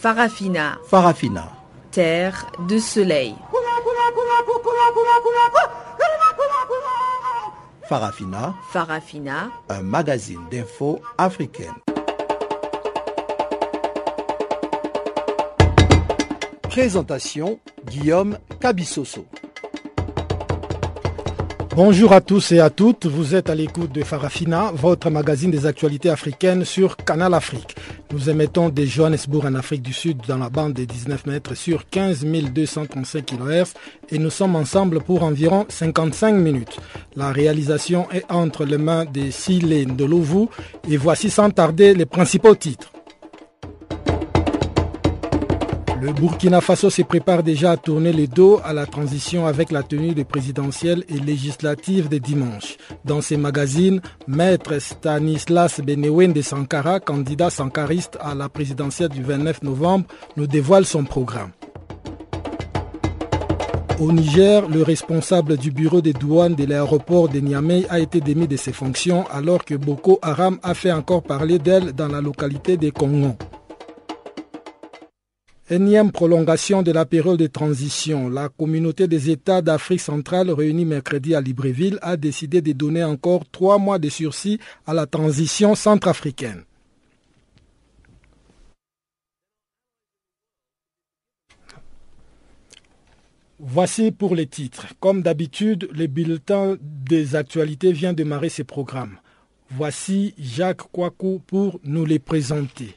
Farafina. Farafina. Terre de soleil. Farafina. Farafina. Un magazine d'infos africaine. Présentation Guillaume Cabissoso. Bonjour à tous et à toutes, vous êtes à l'écoute de Farafina, votre magazine des actualités africaines sur Canal Afrique. Nous émettons de Johannesburg en Afrique du Sud dans la bande des 19 mètres sur 15 235 kHz et nous sommes ensemble pour environ 55 minutes. La réalisation est entre les mains de Silene de Louvou et voici sans tarder les principaux titres. Le Burkina Faso se prépare déjà à tourner le dos à la transition avec la tenue des présidentielles et législatives de dimanche. Dans ces magazines, Maître Stanislas Benewen de Sankara, candidat sankariste à la présidentielle du 29 novembre, nous dévoile son programme. Au Niger, le responsable du bureau des douanes de l'aéroport de Niamey a été démis de ses fonctions alors que Boko Haram a fait encore parler d'elle dans la localité de Congo. Énième prolongation de la période de transition. La communauté des États d'Afrique centrale réunie mercredi à Libreville a décidé de donner encore trois mois de sursis à la transition centrafricaine. Voici pour les titres. Comme d'habitude, le bulletin des actualités vient démarrer ses programmes. Voici Jacques Kouakou pour nous les présenter.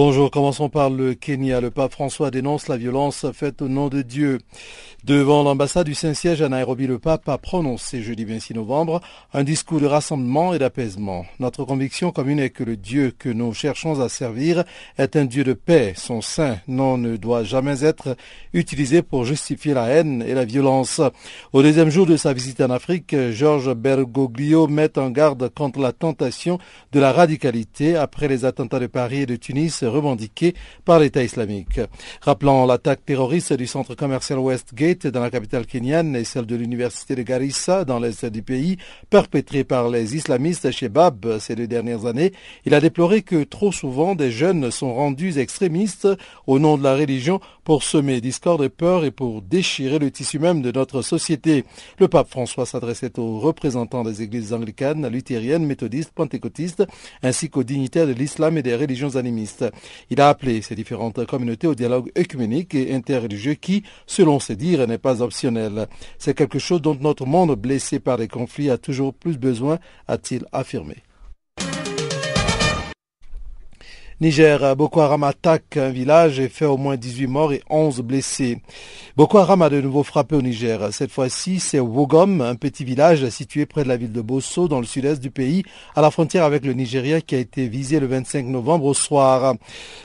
Bonjour, commençons par le Kenya. Le pape François dénonce la violence faite au nom de Dieu. Devant l'ambassade du Saint-Siège à Nairobi, le pape a prononcé jeudi 26 novembre un discours de rassemblement et d'apaisement. Notre conviction commune est que le Dieu que nous cherchons à servir est un Dieu de paix. Son sein non ne doit jamais être utilisé pour justifier la haine et la violence. Au deuxième jour de sa visite en Afrique, Georges Bergoglio met en garde contre la tentation de la radicalité après les attentats de Paris et de Tunis revendiquée par l'État islamique. Rappelant l'attaque terroriste du centre commercial Westgate dans la capitale kenyane et celle de l'université de Garissa dans l'est du pays, perpétrée par les islamistes Shebab ces deux dernières années, il a déploré que trop souvent des jeunes sont rendus extrémistes au nom de la religion pour semer discorde et peur et pour déchirer le tissu même de notre société. Le pape François s'adressait aux représentants des églises anglicanes, luthériennes, méthodistes, pentecôtistes, ainsi qu'aux dignitaires de l'islam et des religions animistes. Il a appelé ces différentes communautés au dialogue œcuménique et interreligieux qui, selon ses dires, n'est pas optionnel. C'est quelque chose dont notre monde blessé par les conflits a toujours plus besoin, a-t-il affirmé. Niger, Boko Haram attaque un village et fait au moins 18 morts et 11 blessés. Boko Haram a de nouveau frappé au Niger. Cette fois-ci, c'est Wogom, un petit village situé près de la ville de Bosso, dans le sud-est du pays, à la frontière avec le Nigeria, qui a été visé le 25 novembre au soir.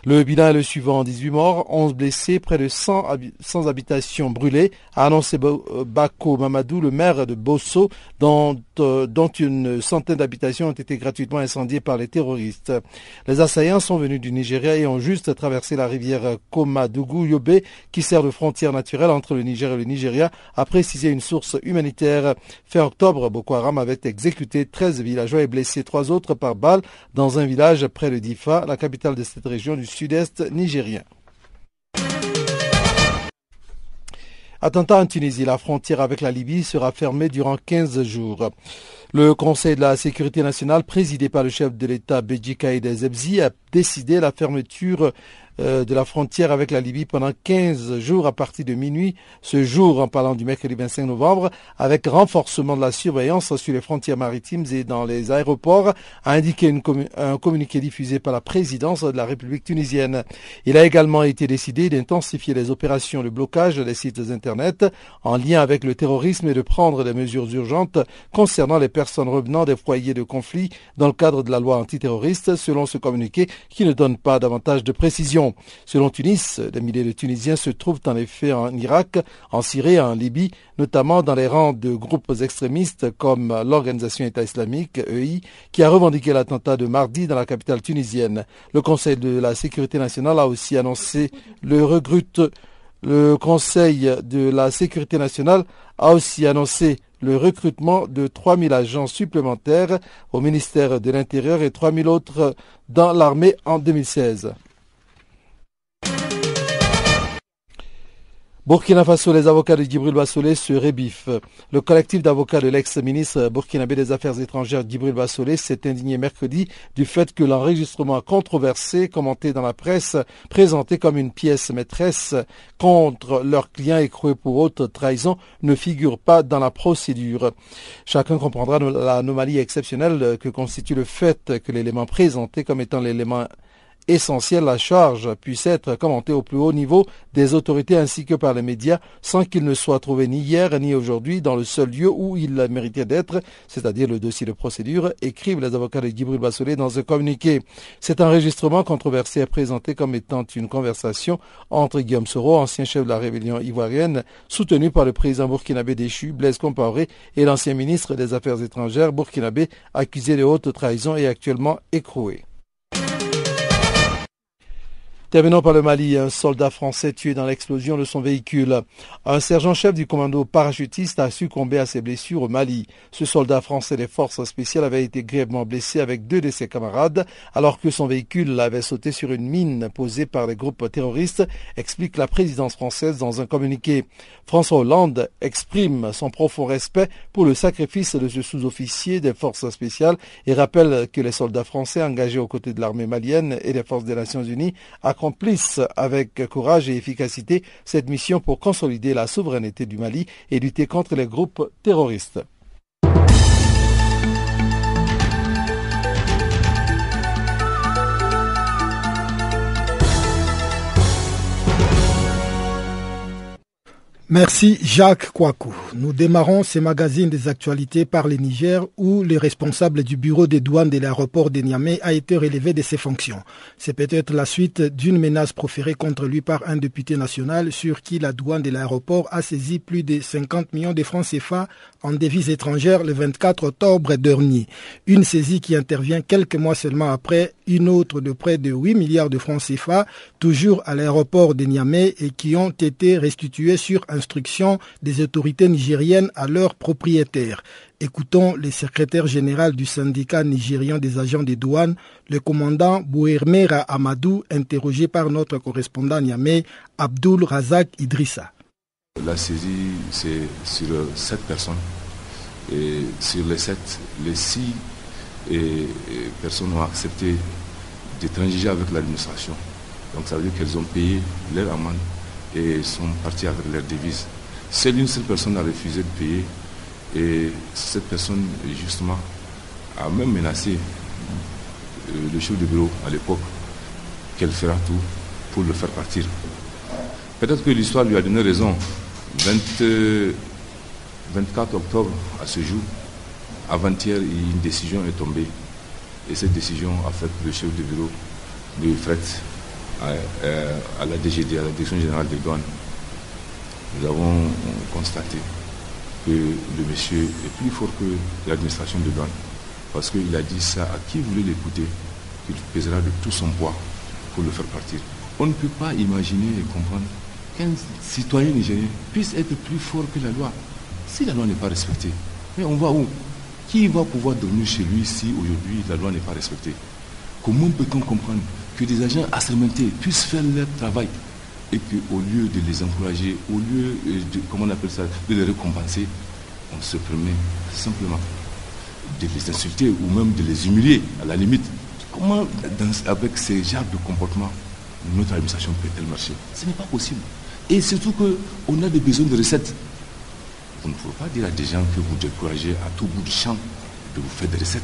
Le bilan est le suivant. 18 morts, 11 blessés, près de 100, habitations brûlées, a annoncé euh, Bako Mamadou, le maire de Bosso, dont, euh, dont une centaine d'habitations ont été gratuitement incendiées par les terroristes. Les assaillants sont venus du Nigeria et ont juste traversé la rivière Komadougou Yobe qui sert de frontière naturelle entre le Niger et le Nigeria, a précisé une source humanitaire. Fin octobre, Boko Haram avait exécuté 13 villageois et blessé trois autres par balle dans un village près de Difa, la capitale de cette région du sud-est nigérien. Attentat en Tunisie, la frontière avec la Libye sera fermée durant 15 jours. Le Conseil de la sécurité nationale, présidé par le chef de l'État Beji des Ebzi, a décidé la fermeture de la frontière avec la Libye pendant 15 jours à partir de minuit, ce jour en parlant du mercredi 25 novembre, avec renforcement de la surveillance sur les frontières maritimes et dans les aéroports, a indiqué un communiqué diffusé par la présidence de la République tunisienne. Il a également été décidé d'intensifier les opérations de blocage des sites Internet en lien avec le terrorisme et de prendre des mesures urgentes concernant les personnes revenant des foyers de conflit dans le cadre de la loi antiterroriste, selon ce communiqué qui ne donne pas davantage de précision. Selon Tunis, des milliers de Tunisiens se trouvent en effet en Irak, en Syrie et en Libye, notamment dans les rangs de groupes extrémistes comme l'organisation État islamique, EI, qui a revendiqué l'attentat de mardi dans la capitale tunisienne. Le Conseil de la sécurité nationale a aussi annoncé le le Conseil de la sécurité nationale a aussi annoncé le recrutement de 3000 agents supplémentaires au ministère de l'Intérieur et 3000 autres dans l'armée en 2016. Burkina Faso, les avocats de Djibril Bassolé se rébiffent. Le collectif d'avocats de l'ex-ministre burkinabé des Affaires étrangères Djibril Bassolé s'est indigné mercredi du fait que l'enregistrement controversé, commenté dans la presse, présenté comme une pièce maîtresse contre leur client écroué pour haute trahison, ne figure pas dans la procédure. Chacun comprendra l'anomalie exceptionnelle que constitue le fait que l'élément présenté comme étant l'élément essentiel la charge puisse être commentée au plus haut niveau des autorités ainsi que par les médias sans qu'il ne soit trouvé ni hier ni aujourd'hui dans le seul lieu où il méritait d'être, c'est-à-dire le dossier de procédure, écrivent les avocats de Guy Bassolé dans un communiqué. Cet enregistrement controversé est présenté comme étant une conversation entre Guillaume Soro, ancien chef de la rébellion ivoirienne, soutenu par le président burkinabé déchu Blaise Compaoré et l'ancien ministre des Affaires étrangères burkinabé accusé de haute trahison et actuellement écroué. Terminons par le Mali. Un soldat français tué dans l'explosion de son véhicule. Un sergent-chef du commando parachutiste a succombé à ses blessures au Mali. Ce soldat français des forces spéciales avait été grièvement blessé avec deux de ses camarades alors que son véhicule avait sauté sur une mine posée par les groupes terroristes, explique la présidence française dans un communiqué. François Hollande exprime son profond respect pour le sacrifice de ce sous-officier des forces spéciales et rappelle que les soldats français engagés aux côtés de l'armée malienne et des forces des Nations Unies accomplissent avec courage et efficacité cette mission pour consolider la souveraineté du Mali et lutter contre les groupes terroristes. Merci Jacques Kouakou. Nous démarrons ces magazines des actualités par le Niger où le responsable du bureau des douanes de l'aéroport de Niamey a été relevé de ses fonctions. C'est peut-être la suite d'une menace proférée contre lui par un député national sur qui la douane de l'aéroport a saisi plus de 50 millions de francs CFA en devises étrangères le 24 octobre dernier. Une saisie qui intervient quelques mois seulement après une autre de près de 8 milliards de francs CFA, toujours à l'aéroport de Niamey et qui ont été restitués sur instruction des autorités nigériennes à leurs propriétaires. Écoutons le secrétaire général du syndicat nigérien des agents des douanes, le commandant Bouhermera Amadou, interrogé par notre correspondant Niamey, Abdul Razak Idrissa. La saisie, c'est sur sept personnes. Et sur les sept, les six personnes ont accepté de transiger avec l'administration. Donc ça veut dire qu'elles ont payé leur amende et sont partis avec leurs devises. Seule une seule personne a refusé de payer et cette personne, justement, a même menacé euh, le chef de bureau à l'époque qu'elle fera tout pour le faire partir. Peut-être que l'histoire lui a donné raison. 24 octobre, à ce jour, avant-hier, une décision est tombée. Et cette décision a fait le chef de bureau de fret à, la DGD, à la Direction Générale des Douanes, nous avons constaté que le monsieur est plus fort que l'administration de douane. Parce qu'il a dit ça à qui voulait l'écouter, qu'il pèsera de tout son poids pour le faire partir. On ne peut pas imaginer et comprendre qu'un citoyen nigérien puisse être plus fort que la loi si la loi n'est pas respectée. Mais on va où? Qui va pouvoir dormir chez lui si aujourd'hui la loi n'est pas respectée? Comment peut-on comprendre que des agents assermentés puissent faire leur travail et qu'au lieu de les encourager, au lieu de, comment on appelle ça, de les récompenser, on se permet simplement de les insulter ou même de les humilier à la limite? Comment, avec ces genres de comportement, notre administration peut-elle marcher? Ce n'est pas possible. Et surtout qu'on a des besoins de recettes. Vous ne pouvez pas dire à des gens que vous découragez à tout bout du champ de vous faire des recettes.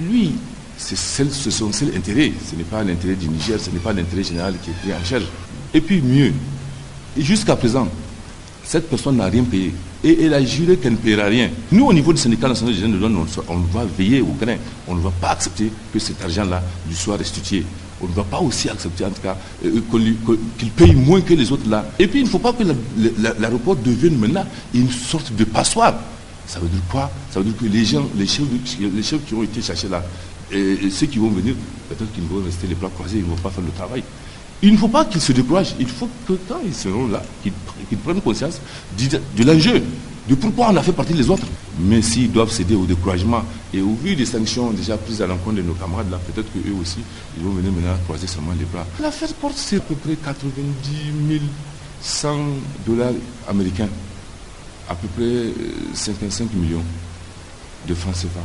Lui, c'est son seul intérêt. Ce n'est pas l'intérêt du Niger, ce n'est pas l'intérêt général qui est pris en charge. Et puis mieux, jusqu'à présent, cette personne n'a rien payé. Et elle a juré qu'elle ne paiera rien. Nous, au niveau du syndicat national des jeunes de on, va veiller au grain. On ne va pas accepter que cet argent-là lui soit restitué. On ne va pas aussi accepter, en tout cas, euh, qu'il paye moins que les autres là. Et puis, il ne faut pas que l'aéroport devienne maintenant une sorte de passoire. Ça veut dire quoi? Ça veut dire que les gens, les chefs, les chefs qui ont été cherchés là, et, ceux qui vont venir, peut-être qu'ils vont rester les bras croisés, ils ne vont pas faire le travail. Il ne faut pas qu'ils se découragent. Il faut que quand ils seront là, qu'ils prennent conscience de, l'enjeu, de pourquoi on a fait partie des autres. Mais s'ils doivent céder au découragement, et au vu des sanctions déjà prises à l'encontre de nos camarades là, peut-être qu'eux aussi, ils vont venir maintenant croiser seulement les bras. L'affaire porte c'est à peu près 90 100 dollars américains, à peu près 55 euh, millions de francs CFA,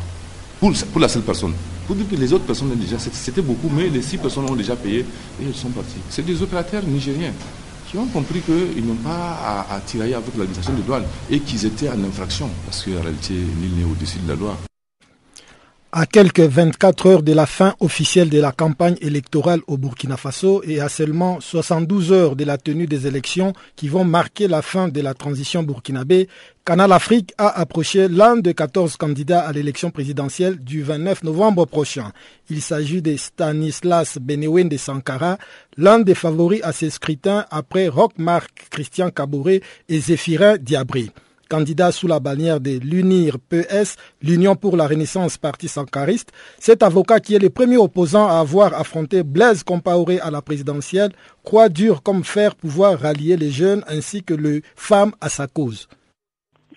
pour, pour la seule personne. Pour dire que les autres personnes, déjà, c'était beaucoup, mais les six personnes ont déjà payé et elles sont parties. C'est des opérateurs nigériens qui ont compris qu'ils n'ont pas à, tirailler avec l'administration de douane et qu'ils étaient en infraction, parce qu'en réalité, nul n'est au-dessus de la loi. À quelques 24 heures de la fin officielle de la campagne électorale au Burkina Faso et à seulement 72 heures de la tenue des élections qui vont marquer la fin de la transition burkinabé, Canal Afrique a approché l'un des 14 candidats à l'élection présidentielle du 29 novembre prochain. Il s'agit de Stanislas de Sankara, l'un des favoris à ces scrutins après Rockmark Christian Caboret et Zéphirin Diabri candidat sous la bannière de l'UNIR PS, l'Union pour la Renaissance Parti Sankariste. Cet avocat qui est le premier opposant à avoir affronté Blaise Compaoré à la présidentielle croit dur comme fer pouvoir rallier les jeunes ainsi que les femmes à sa cause.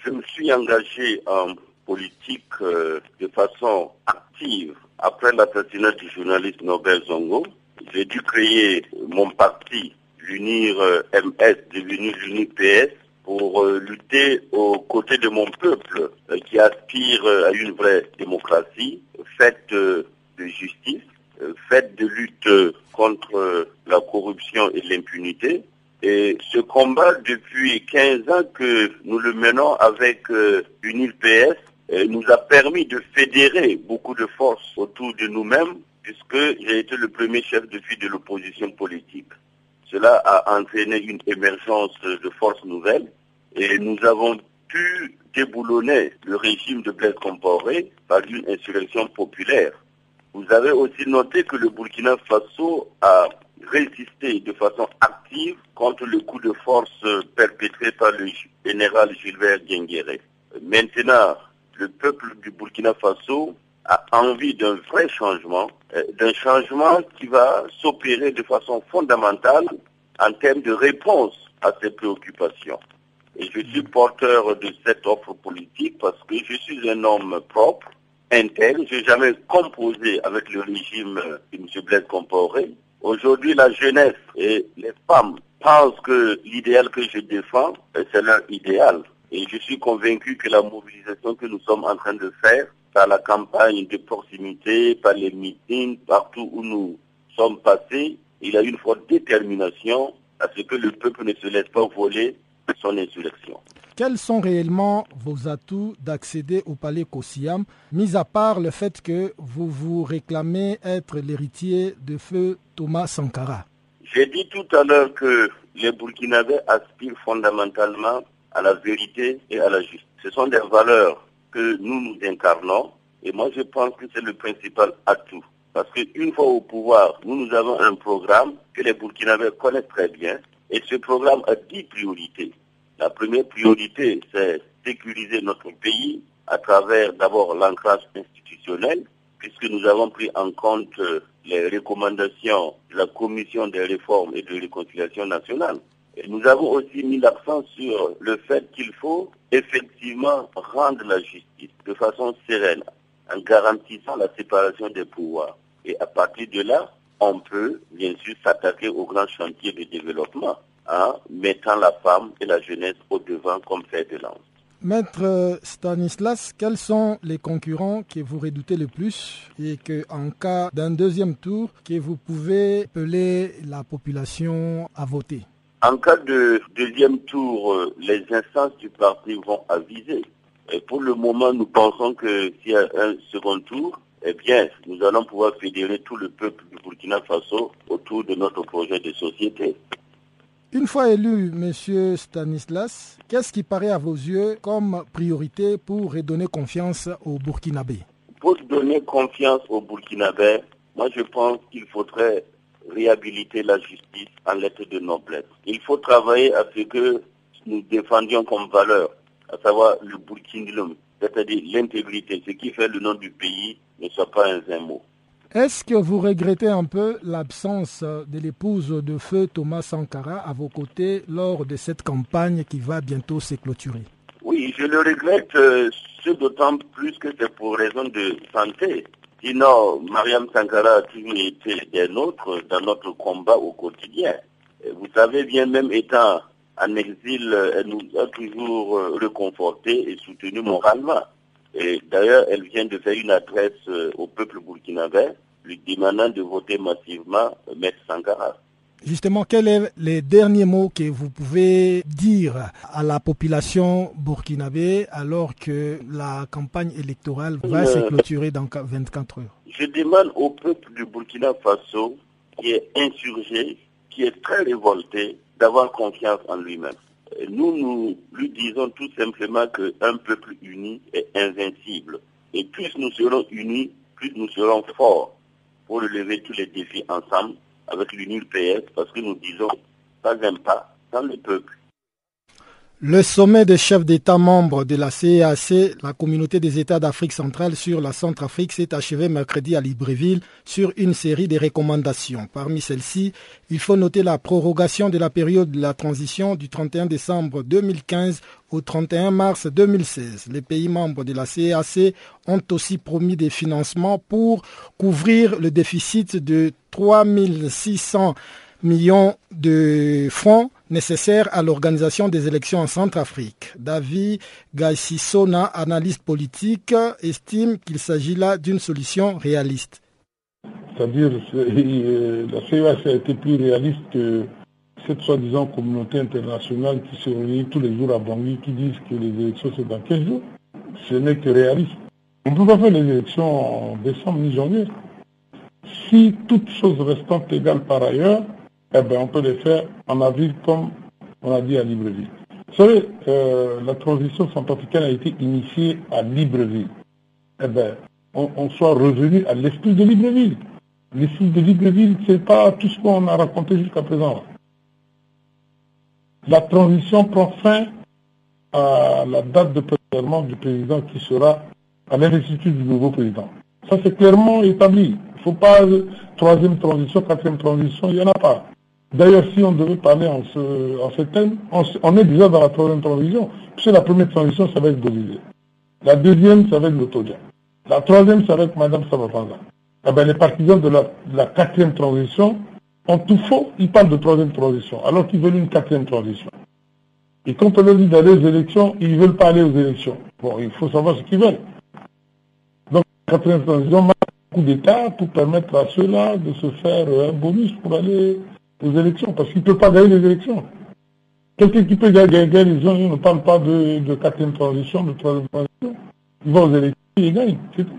Je me suis engagé en politique euh, de façon active après l'assassinat du journaliste Nobel Zongo. J'ai dû créer mon parti, l'UNIR euh, MS, devenu l'UNIR PS, pour euh, lutter aux côtés de mon peuple euh, qui aspire euh, à une vraie démocratie faite de justice, faite de lutte contre la corruption et l'impunité. Et ce combat, depuis 15 ans que nous le menons avec une PS, nous a permis de fédérer beaucoup de forces autour de nous-mêmes, puisque j'ai été le premier chef de file de l'opposition politique. Cela a entraîné une émergence de forces nouvelles et nous avons pu déboulonner le régime de Blaise Compaoré par une insurrection populaire. Vous avez aussi noté que le Burkina Faso a résisté de façon active contre le coup de force perpétré par le général Gilbert Guinguéré. Maintenant, le peuple du Burkina Faso a envie d'un vrai changement, euh, d'un changement qui va s'opérer de façon fondamentale en termes de réponse à ses préoccupations. Et je suis porteur de cette offre politique parce que je suis un homme propre, intègre. Je n'ai jamais composé avec le régime de M. Blaise Compaoré. Aujourd'hui, la jeunesse et les femmes pensent que l'idéal que je défends, c'est leur idéal. Et je suis convaincu que la mobilisation que nous sommes en train de faire, par la campagne de proximité, par les meetings, partout où nous sommes passés, il y a une forte détermination à ce que le peuple ne se laisse pas voler son insurrection. Quels sont réellement vos atouts d'accéder au palais Kossiam, mis à part le fait que vous vous réclamez être l'héritier de feu Thomas Sankara? J'ai dit tout à l'heure que les Burkinabés aspirent fondamentalement à la vérité et à la justice. Ce sont des valeurs que nous nous incarnons et moi je pense que c'est le principal atout. Parce qu'une fois au pouvoir, nous, nous avons un programme que les Burkinabés connaissent très bien et ce programme a dix priorités. La première priorité, c'est sécuriser notre pays à travers d'abord l'ancrage institutionnel. puisque nous avons pris en compte euh, les recommandations de la Commission des réformes et de réconciliation nationale. Et nous avons aussi mis l'accent sur le fait qu'il faut effectivement rendre la justice de façon sereine, en garantissant la séparation des pouvoirs. Et à partir de là, on peut bien sûr s'attaquer aux grands chantiers de développement, en mettant la femme et la jeunesse au devant comme fait de lance. Maître Stanislas, quels sont les concurrents que vous redoutez le plus et que, en cas d'un deuxième tour, que vous pouvez appeler la population à voter? En cas de deuxième tour, euh, les instances du parti vont aviser. Et pour le moment, nous pensons que s'il y a un second tour, eh bien, nous allons pouvoir fédérer tout le peuple du Burkina Faso autour de notre projet de société. Une fois élu, Monsieur Stanislas, qu'est-ce qui paraît à vos yeux comme priorité pour redonner confiance aux Burkinabés Pour donner confiance aux Burkinabés, moi je pense qu'il faudrait réhabiliter la justice en lettres de noblesse. Il faut travailler à ce que nous défendions comme valeur, à savoir le burkinabé, c'est-à-dire l'intégrité, ce qui fait le nom du pays ne soit pas un mot. Est-ce que vous regrettez un peu l'absence de l'épouse de feu Thomas Sankara à vos côtés lors de cette campagne qui va bientôt se clôturer? Oui, je le regrette, euh, ce d'autant plus que c'est pour raison de santé. Sinon, Mariam Sankara a toujours été des nôtres dans notre combat au quotidien. vous savez bien, même étant en exil, elle nous a toujours euh, réconfortés et soutenus moralement. Et d'ailleurs, elle vient de faire une adresse euh, au peuple burkinabé, lui demandant de voter massivement M. Sankara. Justement, quels sont les derniers mots que vous pouvez dire à la population burkinabé alors que la campagne électorale va se euh, clôturer dans 24 heures? Je demande au peuple du Burkina Faso, qui est insurgé, qui est très révolté, d'avoir confiance en lui-même. Nous, nous lui disons tout simplement qu'un peuple uni est invincible. Et plus nous serons unis, plus nous serons forts pour relever tous les défis ensemble avec l'Union PS, parce que nous disons pas un pas sans le peuple. Le sommet des chefs d'État membres de la CEAC, la communauté des États d'Afrique centrale sur la Centrafrique, s'est achevé mercredi à Libreville sur une série de recommandations. Parmi celles-ci, il faut noter la prorogation de la période de la transition du 31 décembre 2015 au 31 mars 2016. Les pays membres de la CEAC ont aussi promis des financements pour couvrir le déficit de 3600 millions de francs nécessaires à l'organisation des élections en Centrafrique. David Gaississona, analyste politique, estime qu'il s'agit là d'une solution réaliste. C'est-à-dire euh, la CEAC a été plus réaliste que cette soi-disant communauté internationale qui se réunit tous les jours à Bangui qui disent que les élections c'est dans 15 jours. Ce n'est que réaliste. On ne peut pas faire les élections en décembre ni janvier. Si toutes choses restant égales par ailleurs, eh bien, on peut les faire en avril comme on a dit à Libreville. Vous savez, euh, la transition centrafricaine a été initiée à Libreville. Eh bien, on, soit revenu à l'esprit de Libreville. L'esprit de Libreville, ce n'est pas tout ce qu'on a raconté jusqu'à présent. La transition prend fin à la date de président du président qui sera à l'investiture du nouveau président. Ça, c'est clairement établi. Il ne faut pas troisième transition, quatrième transition, il n'y en a pas. D'ailleurs, si on devait parler en ce, en thème, on, est déjà dans la troisième transition, puisque la première transition, ça va être Bolivie. La deuxième, ça va être l'Autodia. La troisième, ça va être Madame Sabapanza. Eh ben, les partisans de la, quatrième transition ont tout faux, ils parlent de troisième transition, alors qu'ils veulent une quatrième transition. Et quand on leur dit d'aller aux élections, ils ne veulent pas aller aux élections. Bon, il faut savoir ce qu'ils veulent. Donc, la quatrième transition, un coup d'État pour permettre à ceux-là de se faire un bonus pour aller aux élections, parce qu'il ne peut pas gagner les élections. Quelqu'un qui peut gagner, les élections, ne parle pas de, quatrième transition, de troisième transition. Il va aux élections, il gagne, c'est tout.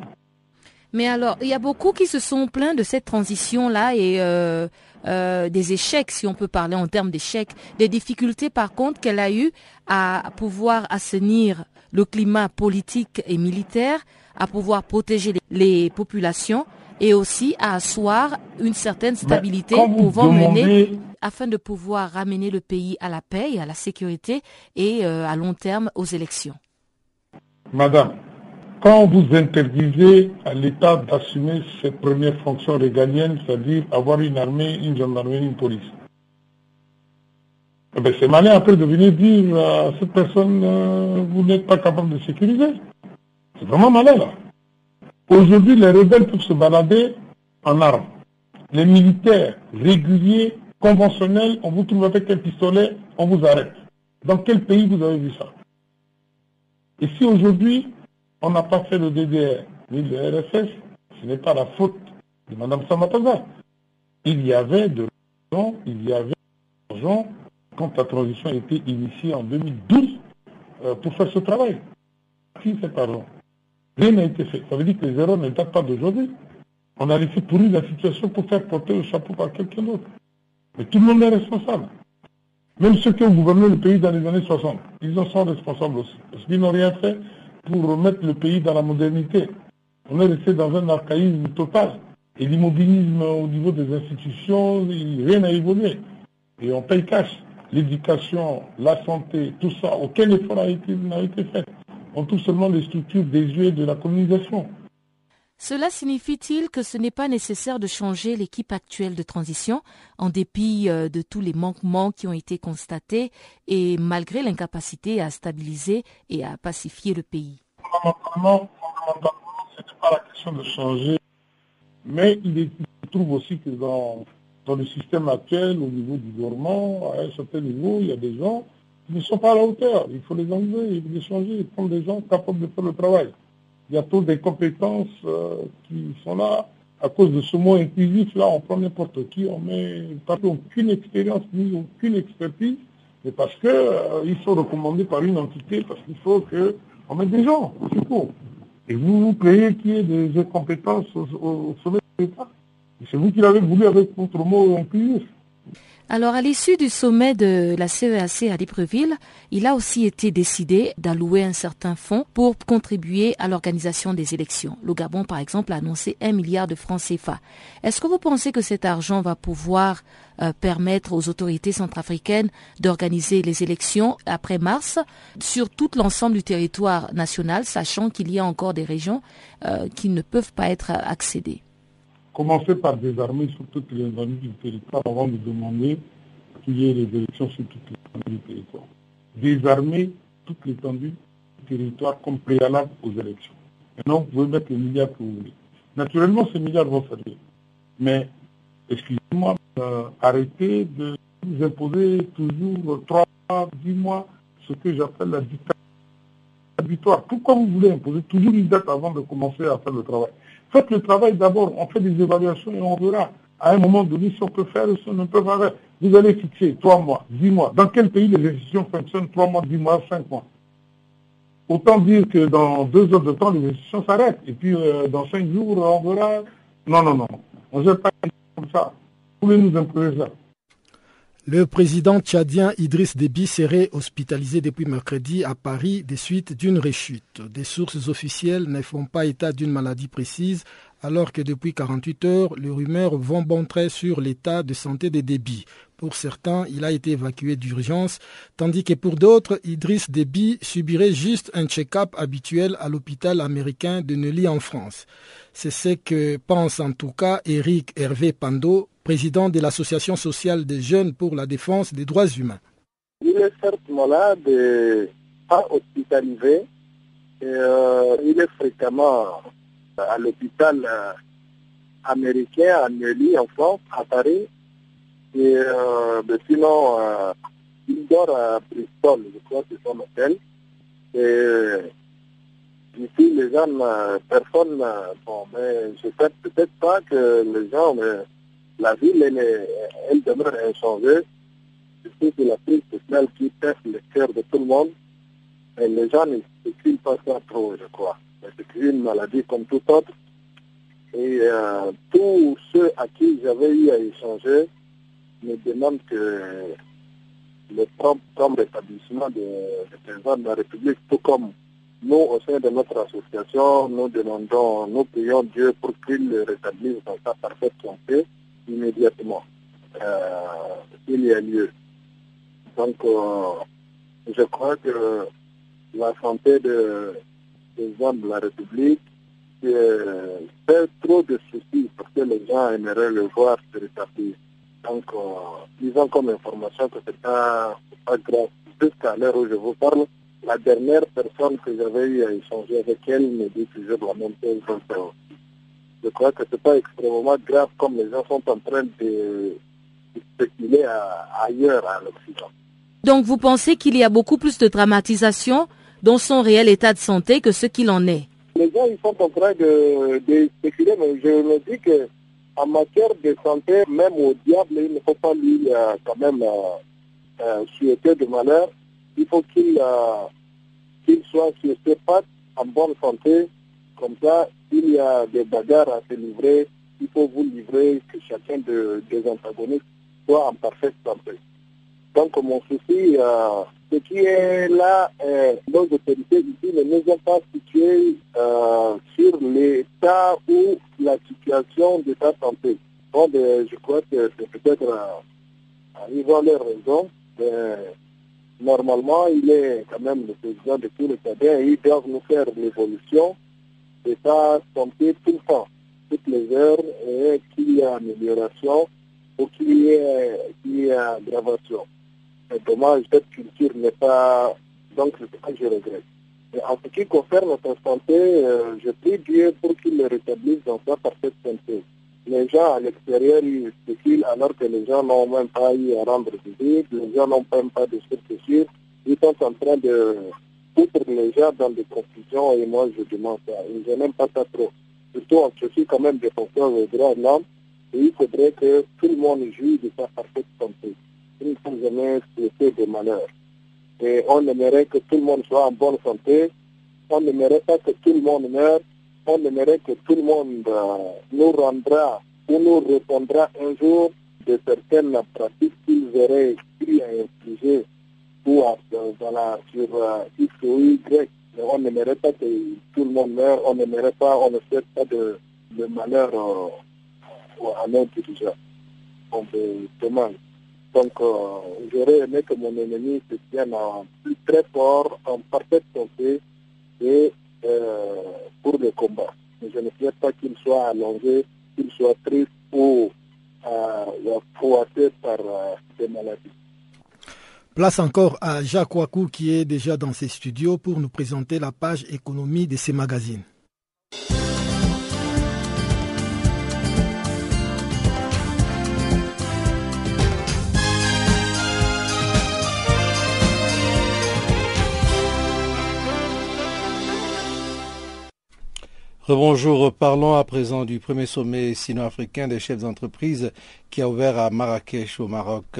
Mais alors, il y a beaucoup qui se sont plaints de cette transition-là et euh, euh, des échecs, si on peut parler en termes d'échecs, des difficultés par contre qu'elle a eu à pouvoir assainir le climat politique et militaire, à pouvoir protéger les populations et aussi à asseoir une certaine stabilité pouvant mener afin de pouvoir ramener le pays à la paix et à la sécurité et euh, à long terme aux élections. Madame, quand vous interdisez à l'État d'assumer ses premières fonctions régaliennes, c'est-à-dire avoir une armée, une gendarmerie, une police, eh ben, c'est malin après de venir dire à cette personne, euh, vous n'êtes pas capable de sécuriser. C'est vraiment malin là. Aujourd'hui, les rebelles peuvent se balader en armes. Les militaires réguliers, conventionnels, on vous trouve avec un pistolet, on vous arrête. Dans quel pays vous avez vu ça? Et si aujourd'hui, on n'a pas fait le DDR ni le RSS, ce n'est pas la faute de Mme Samataza. Il y avait de l'argent, il y avait de l'argent quand la transition a été initiée en 2012 euh, pour faire ce travail. Qui cet argent Rien n'a été fait. Ça veut dire que les erreurs ne datent pas d'aujourd'hui. On a laissé pourrir la situation pour faire porter le chapeau par quelqu'un d'autre. Mais tout le monde est responsable. Même ceux qui ont gouverné le pays dans les années 60, ils en sont responsables aussi. Parce qu'ils n'ont rien fait pour remettre le pays dans la modernité. On est resté dans un archaïsme total. Et l'immobilisme au niveau des institutions, rien n'a évolué. Et on paye cash. L'éducation, la santé, tout ça, aucun effort n'a été, été fait ont tout seulement les structures désuées de la communication. Cela signifie-t-il que ce n'est pas nécessaire de changer l'équipe actuelle de transition en dépit euh, de tous les manquements qui ont été constatés et malgré l'incapacité à stabiliser et à pacifier le pays? Fondamentalement, ce n'est pas la question de changer, mais il se trouve aussi que dans, dans le système actuel, au niveau du gouvernement, à un certain niveau, il y a des gens ne sont pas à la hauteur. Il faut les enlever, les changer, il prendre des gens capables de faire le travail. Il y a toutes des compétences euh, qui sont là. À cause de ce mot inclusif, là, on prend n'importe qui, on met pas aucune expérience ni aucune expertise, mais parce que euh, ils sont recommandés par une entité, parce qu'il faut qu'on mette des gens, c'est tout. Et vous vous payez qu'il y ait des compétences au, sommet de l'État. C'est vous qui l'avez voulu avec votre mot inclusif. Alors, à l'issue du sommet de la CEAC e à Libreville, il a aussi été décidé d'allouer un certain fonds pour contribuer à l'organisation des élections. Le Gabon, par exemple, a annoncé un milliard de francs CFA. Est-ce que vous pensez que cet argent va pouvoir euh, permettre aux autorités centrafricaines d'organiser les élections après mars sur tout l'ensemble du territoire national, sachant qu'il y a encore des régions euh, qui ne peuvent pas être accédées? Commencer par désarmer sur toutes les zones du territoire avant de demander qu'il y ait les élections sur toutes les zones du territoire. Désarmer toute l'étendue du territoire comme préalable aux élections. Maintenant, vous pouvez mettre les milliards que vous voulez. Naturellement, ces milliards vont servir. Mais, excusez-moi, euh, arrêtez de vous imposer toujours trois mois, dix mois, ce que j'appelle la dictature. Pourquoi vous voulez imposer toujours une date avant de commencer à faire le travail? Faites le travail d'abord, on fait des évaluations et on verra à un moment donné si on peut faire ou si on ne peut pas faire. Vous allez fixer trois mois, dix mois. Dans quel pays les institutions fonctionnent trois mois, dix mois, cinq mois? Autant dire que dans deux heures de temps, les institutions s'arrêtent. Et puis euh, dans cinq jours, on verra. Non, non, non. On ne gère pas comme ça. Vous pouvez nous imposer ça. Le président tchadien Idriss Déby serait hospitalisé depuis mercredi à Paris des suites d'une rechute. Des sources officielles ne font pas état d'une maladie précise, alors que depuis 48 heures, les rumeurs vont bon trait sur l'état de santé de Déby. Pour certains, il a été évacué d'urgence, tandis que pour d'autres, Idriss Déby subirait juste un check-up habituel à l'hôpital américain de Neuilly en France. C'est ce que pense en tout cas Eric Hervé Pando, président de l'Association sociale des jeunes pour la défense des droits humains. Il est certes malade et pas hospitalisé. Euh, il est fréquemment à l'hôpital euh, américain à Neuilly en France, à Paris. Et euh, sinon, il dort à Bristol, je crois que c'est son hôtel. Et ici, les gens, personne, bon, mais je ne sais peut-être pas que les gens, la ville, elle, demeure inchangée. C'est la crise sociale qui pèse le cœur de tout le monde. Et les gens ne s'expriment pas ça trop, je crois. C'est une maladie comme tout autre. Et euh, tous ceux à qui j'avais eu à échanger me demandent que le propre rétablissement de, de de la République, tout comme nous, au sein de notre association, nous demandons, nous prions Dieu pour qu'il rétablisse dans sa parfaite santé immédiatement euh, il y a lieu. Donc, euh, je crois que la santé de, président de la République euh, fait trop de soucis parce que les gens aimeraient le voir se rétablir. Donc, euh, ils ont comme information que c'est pas, pas grave. Jusqu'à l'heure où je vous parle, la dernière personne que j'avais eu à échanger avec elle me dit toujours la même chose. Je crois que c'est pas extrêmement grave comme les gens sont en train de, spéculer ailleurs à l'Occident. Donc vous pensez qu'il y a beaucoup plus de dramatisation dans son réel état de santé que ce qu'il en est? Les gens ils sont en train de, spéculer, mais je me dis que en matière de santé, même au diable, il ne faut pas lui euh, quand même euh, euh, souhaiter de malheur. Il faut qu'il soit sur ses pattes en bonne santé. Comme ça, s'il y a des bagarres à se livrer, il faut vous livrer que chacun des antagonistes soit en parfaite santé. Donc mon souci, euh, ce qui est là, euh, nos autorités ici ne nous ont pas situés euh, sur l'état ou la situation de sa santé. Donc je crois que c'est peut-être, ils ont leur raison, mais normalement il est quand même le président de tous les cadets et ils doivent nous faire l'évolution de sa santé tout le temps, toutes les heures, et qu'il y ait amélioration ou qu'il y ait, ait aggravation. C'est dommage, cette culture n'est pas... Donc, c'est ce que je regrette. Et en ce qui concerne notre santé, euh, je prie Dieu pour qu'il le rétablisse dans sa parfaite santé. Les gens à l'extérieur, ils spéculent alors que les gens n'ont même pas eu à rendre visite, les gens n'ont même pas de sûr. Ils sont en train de foutre les gens dans des confusions et moi je demande ça. Je n'aime pas ça trop. Surtout, je suis quand même défenseur des droits de l'homme et il faudrait que tout le monde jouisse de sa parfaite santé il ne faut jamais souhaiter de malheur. Et on aimerait que tout le monde soit en bonne santé. On n'aimerait pas que tout le monde meure. On aimerait que tout le monde euh, nous rendra ou nous répondra un jour de certaines pratiques qu'ils auraient pris à ou à, voilà, sur euh, X ou Y. Mais on n'aimerait pas que tout le monde meure. On n'aimerait pas, on ne souhaite pas de, de malheur euh, à nos dirigeants. On demande. Donc, euh, j'aurais aimé que mon ennemi se tienne en plus très fort, en parfaite santé et euh, pour le combat. Mais je ne souhaite pas qu'il soit allongé, qu'il soit triste ou euh, par euh, des maladies. Place encore à Jacques Wakou qui est déjà dans ses studios pour nous présenter la page économie de ces magazines. Bonjour, parlons à présent du premier sommet sino-africain des chefs d'entreprise qui a ouvert à Marrakech au Maroc.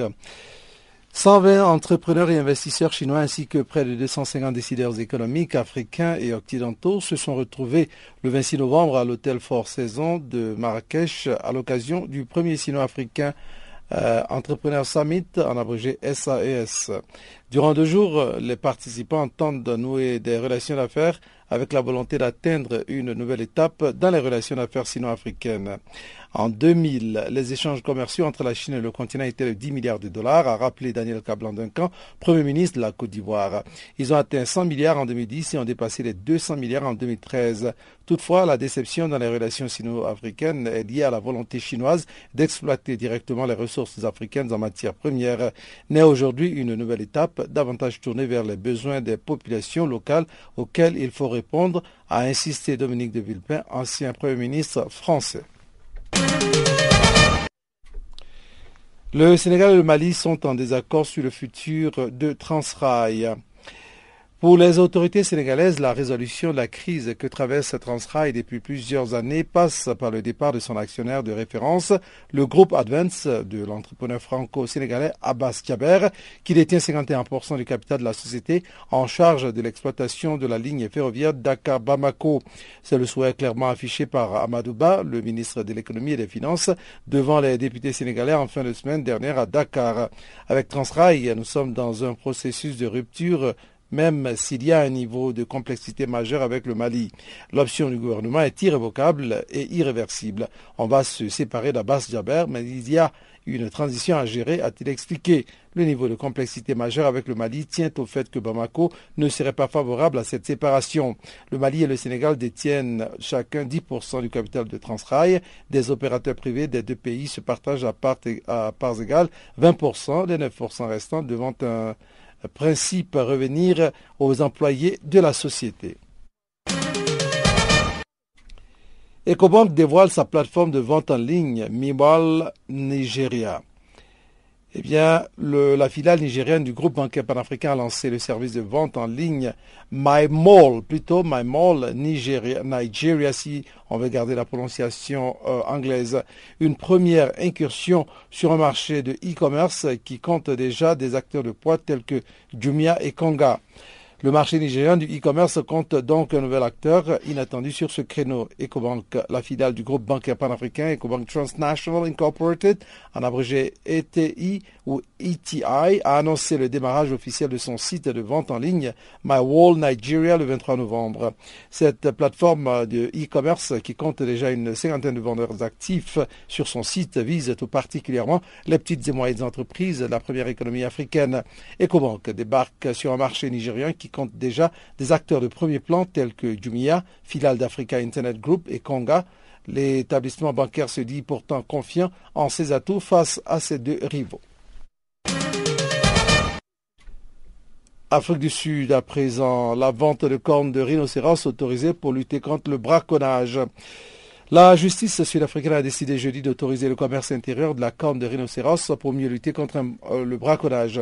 120 entrepreneurs et investisseurs chinois ainsi que près de 250 décideurs économiques africains et occidentaux se sont retrouvés le 26 novembre à l'hôtel Fort Saison de Marrakech à l'occasion du premier sino-africain euh, Entrepreneur Summit, en abrégé SAES. E Durant deux jours, les participants tentent de nouer des relations d'affaires avec la volonté d'atteindre une nouvelle étape dans les relations d'affaires sino-africaines. En 2000, les échanges commerciaux entre la Chine et le continent étaient de 10 milliards de dollars, a rappelé Daniel Kablan-Duncan, Premier ministre de la Côte d'Ivoire. Ils ont atteint 100 milliards en 2010 et ont dépassé les 200 milliards en 2013. Toutefois, la déception dans les relations sino-africaines est liée à la volonté chinoise d'exploiter directement les ressources africaines en matière première. Naît aujourd'hui une nouvelle étape, davantage tournée vers les besoins des populations locales auxquelles il faut répondre, a insisté Dominique de Villepin, ancien Premier ministre français. Le Sénégal et le Mali sont en désaccord sur le futur de Transrail. Pour les autorités sénégalaises, la résolution de la crise que traverse Transrail depuis plusieurs années passe par le départ de son actionnaire de référence, le groupe Advance de l'entrepreneur franco-sénégalais Abbas Kiaber, qui détient 51% du capital de la société en charge de l'exploitation de la ligne ferroviaire Dakar-Bamako. C'est le souhait clairement affiché par Amadouba, le ministre de l'économie et des finances, devant les députés sénégalais en fin de semaine dernière à Dakar. Avec Transrail, nous sommes dans un processus de rupture même s'il y a un niveau de complexité majeur avec le Mali. L'option du gouvernement est irrévocable et irréversible. On va se séparer d'Abbas Jaber, mais il y a une transition à gérer, a-t-il expliqué. Le niveau de complexité majeur avec le Mali tient au fait que Bamako ne serait pas favorable à cette séparation. Le Mali et le Sénégal détiennent chacun 10% du capital de Transrail. Des opérateurs privés des deux pays se partagent à parts, à parts égales 20% des 9% restants devant un principe à revenir aux employés de la société. EcoBank dévoile sa plateforme de vente en ligne Mibal Nigeria. Eh bien, la filiale nigérienne du groupe bancaire panafricain a lancé le service de vente en ligne MyMall, plutôt MyMall Nigeria, Nigeria si on veut garder la prononciation euh, anglaise. Une première incursion sur un marché de e-commerce qui compte déjà des acteurs de poids tels que Jumia et Konga. Le marché nigérian du e-commerce compte donc un nouvel acteur inattendu sur ce créneau. EcoBank, la filiale du groupe bancaire panafricain EcoBank Transnational Incorporated, en abrégé ETI ou ETI, a annoncé le démarrage officiel de son site de vente en ligne MyWall Nigeria le 23 novembre. Cette plateforme de e-commerce qui compte déjà une cinquantaine de vendeurs actifs sur son site vise tout particulièrement les petites et moyennes entreprises la première économie africaine. EcoBank débarque sur un marché nigérian qui compte déjà des acteurs de premier plan tels que Jumia, filiale d'Africa Internet Group et Konga. L'établissement bancaire se dit pourtant confiant en ses atouts face à ces deux rivaux. Afrique du Sud, à présent, la vente de cornes de rhinocéros autorisée pour lutter contre le braconnage. La justice sud-africaine a décidé jeudi d'autoriser le commerce intérieur de la corne de rhinocéros pour mieux lutter contre euh, le braconnage.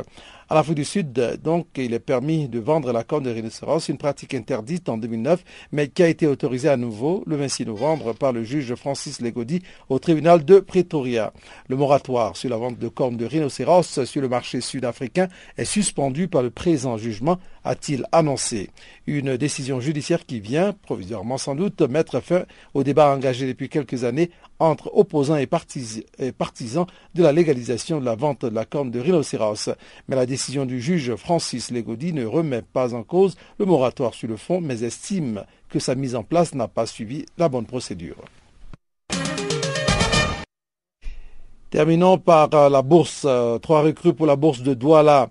En Afrique du Sud, donc, il est permis de vendre la corne de rhinocéros, une pratique interdite en 2009, mais qui a été autorisée à nouveau le 26 novembre par le juge Francis Legodi au tribunal de Pretoria. Le moratoire sur la vente de cornes de rhinocéros sur le marché sud-africain est suspendu par le présent jugement, a-t-il annoncé. Une décision judiciaire qui vient, provisoirement sans doute, mettre fin au débat engagé depuis quelques années entre opposants et, partisans de la légalisation de la vente de la corne de rhinocéros. Mais la décision du juge Francis Legodi ne remet pas en cause le moratoire sur le fond, mais estime que sa mise en place n'a pas suivi la bonne procédure. Terminons par euh, la bourse. Euh, trois recrues pour la bourse de Douala.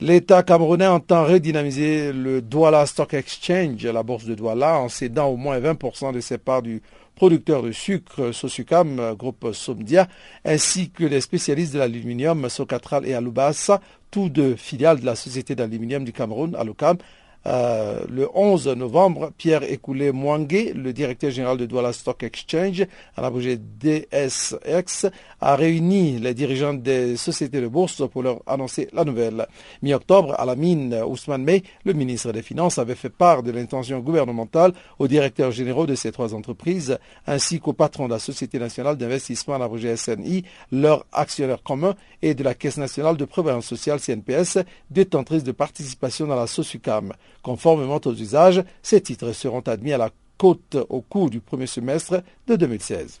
L'État camerounais entend redynamiser le Douala Stock Exchange, la bourse de Douala, en cédant au moins 20% de ses parts du producteur de sucre Sosucam, groupe Somdia, ainsi que les spécialistes de l'aluminium Socatral et Alubasa, tous deux filiales de la Société d'aluminium du Cameroun, Alukam, euh, le 11 novembre, Pierre Écoulé Mwangue, le directeur général de Douala Stock Exchange, à l'abrévé DSX, a réuni les dirigeants des sociétés de bourse pour leur annoncer la nouvelle. Mi-octobre, à la mine Ousmane May, le ministre des Finances avait fait part de l'intention gouvernementale aux directeurs généraux de ces trois entreprises, ainsi qu'au patron de la Société nationale d'investissement à l'abrévé SNI, leur actionnaire commun, et de la Caisse nationale de prévoyance sociale CNPS, détentrice de participation dans la SOSUCAM. Conformément aux usages, ces titres seront admis à la côte au cours du premier semestre de 2016.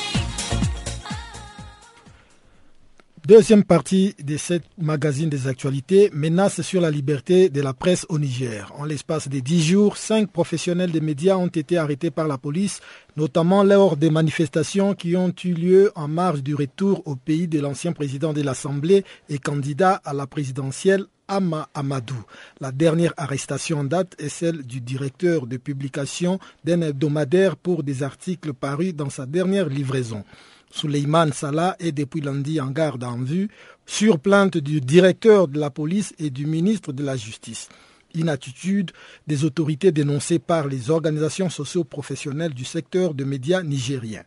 Deuxième partie de cette magazine des actualités, menace sur la liberté de la presse au Niger. En l'espace de dix jours, cinq professionnels des médias ont été arrêtés par la police, notamment lors des manifestations qui ont eu lieu en marge du retour au pays de l'ancien président de l'Assemblée et candidat à la présidentielle Ama Amadou. La dernière arrestation en date est celle du directeur de publication d'un hebdomadaire pour des articles parus dans sa dernière livraison. Suleiman Salah est depuis lundi en garde en vue sur plainte du directeur de la police et du ministre de la Justice. Une attitude des autorités dénoncée par les organisations socio-professionnelles du secteur de médias nigériens.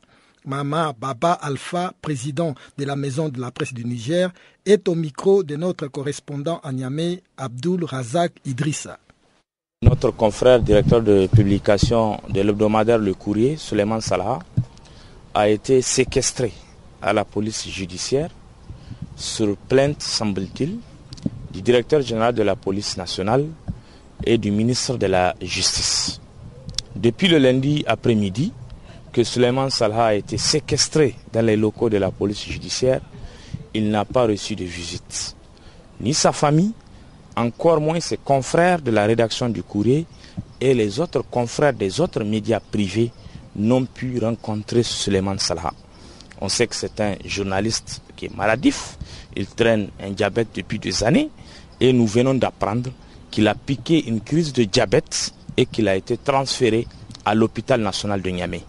Mama Baba Alpha, président de la Maison de la Presse du Niger, est au micro de notre correspondant à Niamey, Abdul Razak Idrissa. Notre confrère directeur de publication de l'hebdomadaire Le Courrier, Suleiman Salah, a été séquestré à la police judiciaire sur plainte, semble-t-il, du directeur général de la police nationale et du ministre de la Justice. Depuis le lundi après-midi, que Suleiman Salha a été séquestré dans les locaux de la police judiciaire, il n'a pas reçu de visite. Ni sa famille, encore moins ses confrères de la rédaction du courrier et les autres confrères des autres médias privés n'ont pu rencontrer Suleiman Salha. On sait que c'est un journaliste qui est maladif, il traîne un diabète depuis des années et nous venons d'apprendre qu'il a piqué une crise de diabète et qu'il a été transféré à l'hôpital national de Niamey.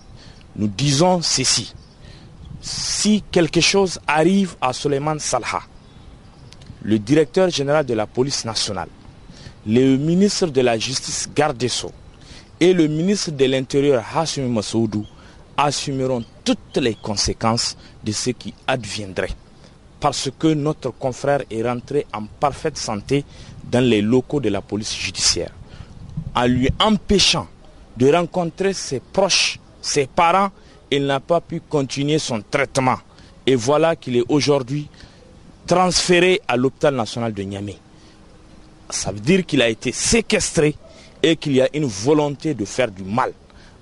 Nous disons ceci. Si quelque chose arrive à Suleiman Salha, le directeur général de la police nationale, le ministre de la Justice garde des Sceaux, et le ministre de l'Intérieur Hashim Massoudou assumeront toutes les conséquences de ce qui adviendrait. Parce que notre confrère est rentré en parfaite santé dans les locaux de la police judiciaire. En lui empêchant de rencontrer ses proches, ses parents, il n'a pas pu continuer son traitement. Et voilà qu'il est aujourd'hui transféré à l'hôpital national de Niamey. Ça veut dire qu'il a été séquestré et qu'il y a une volonté de faire du mal,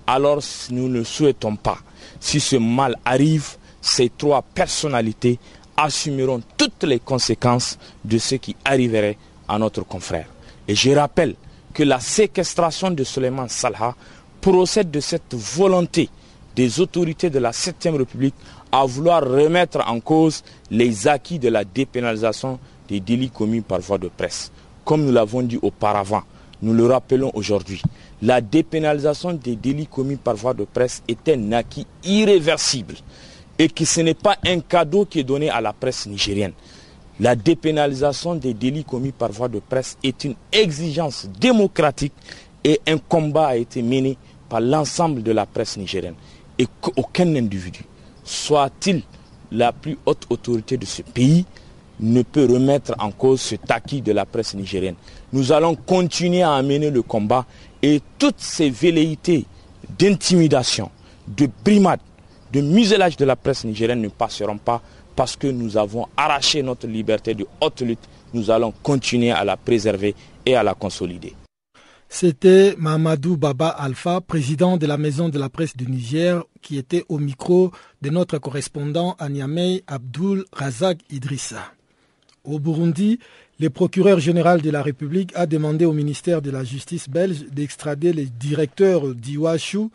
alors nous ne souhaitons pas. Si ce mal arrive, ces trois personnalités assumeront toutes les conséquences de ce qui arriverait à notre confrère. Et je rappelle que la séquestration de Suleiman Salha procède de cette volonté des autorités de la 7e République à vouloir remettre en cause les acquis de la dépénalisation des délits commis par voie de presse. Comme nous l'avons dit auparavant, nous le rappelons aujourd'hui, la dépénalisation des délits commis par voie de presse est un acquis irréversible et que ce n'est pas un cadeau qui est donné à la presse nigérienne. La dépénalisation des délits commis par voie de presse est une exigence démocratique et un combat a été mené par l'ensemble de la presse nigérienne. Et qu'aucun individu, soit-il la plus haute autorité de ce pays, ne peut remettre en cause ce acquis de la presse nigérienne. Nous allons continuer à amener le combat et toutes ces velléités d'intimidation, de brimade, de muselage de la presse nigérienne ne passeront pas parce que nous avons arraché notre liberté de haute lutte. Nous allons continuer à la préserver et à la consolider. C'était Mamadou Baba Alpha, président de la Maison de la Presse du Niger, qui était au micro de notre correspondant à Niamey, Abdul Razak Idrissa. Au Burundi, le procureur général de la République a demandé au ministère de la Justice belge d'extrader le directeur d'Iwashu,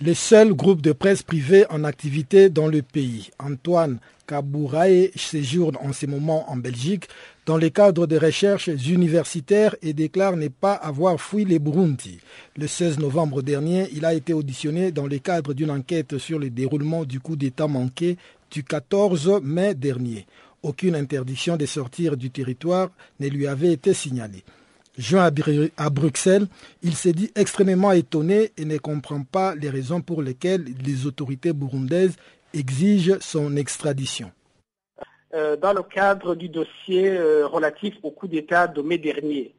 le seul groupe de presse privé en activité dans le pays. Antoine Kabourae séjourne en ce moment en Belgique dans le cadre de recherches universitaires et déclare ne pas avoir fui les Burundi. Le 16 novembre dernier, il a été auditionné dans le cadre d'une enquête sur le déroulement du coup d'État manqué du 14 mai dernier. Aucune interdiction de sortir du territoire ne lui avait été signalée. Joint à Bruxelles, il s'est dit extrêmement étonné et ne comprend pas les raisons pour lesquelles les autorités burundaises exigent son extradition. Euh, dans le cadre du dossier euh, relatif au coup d'État de mai dernier.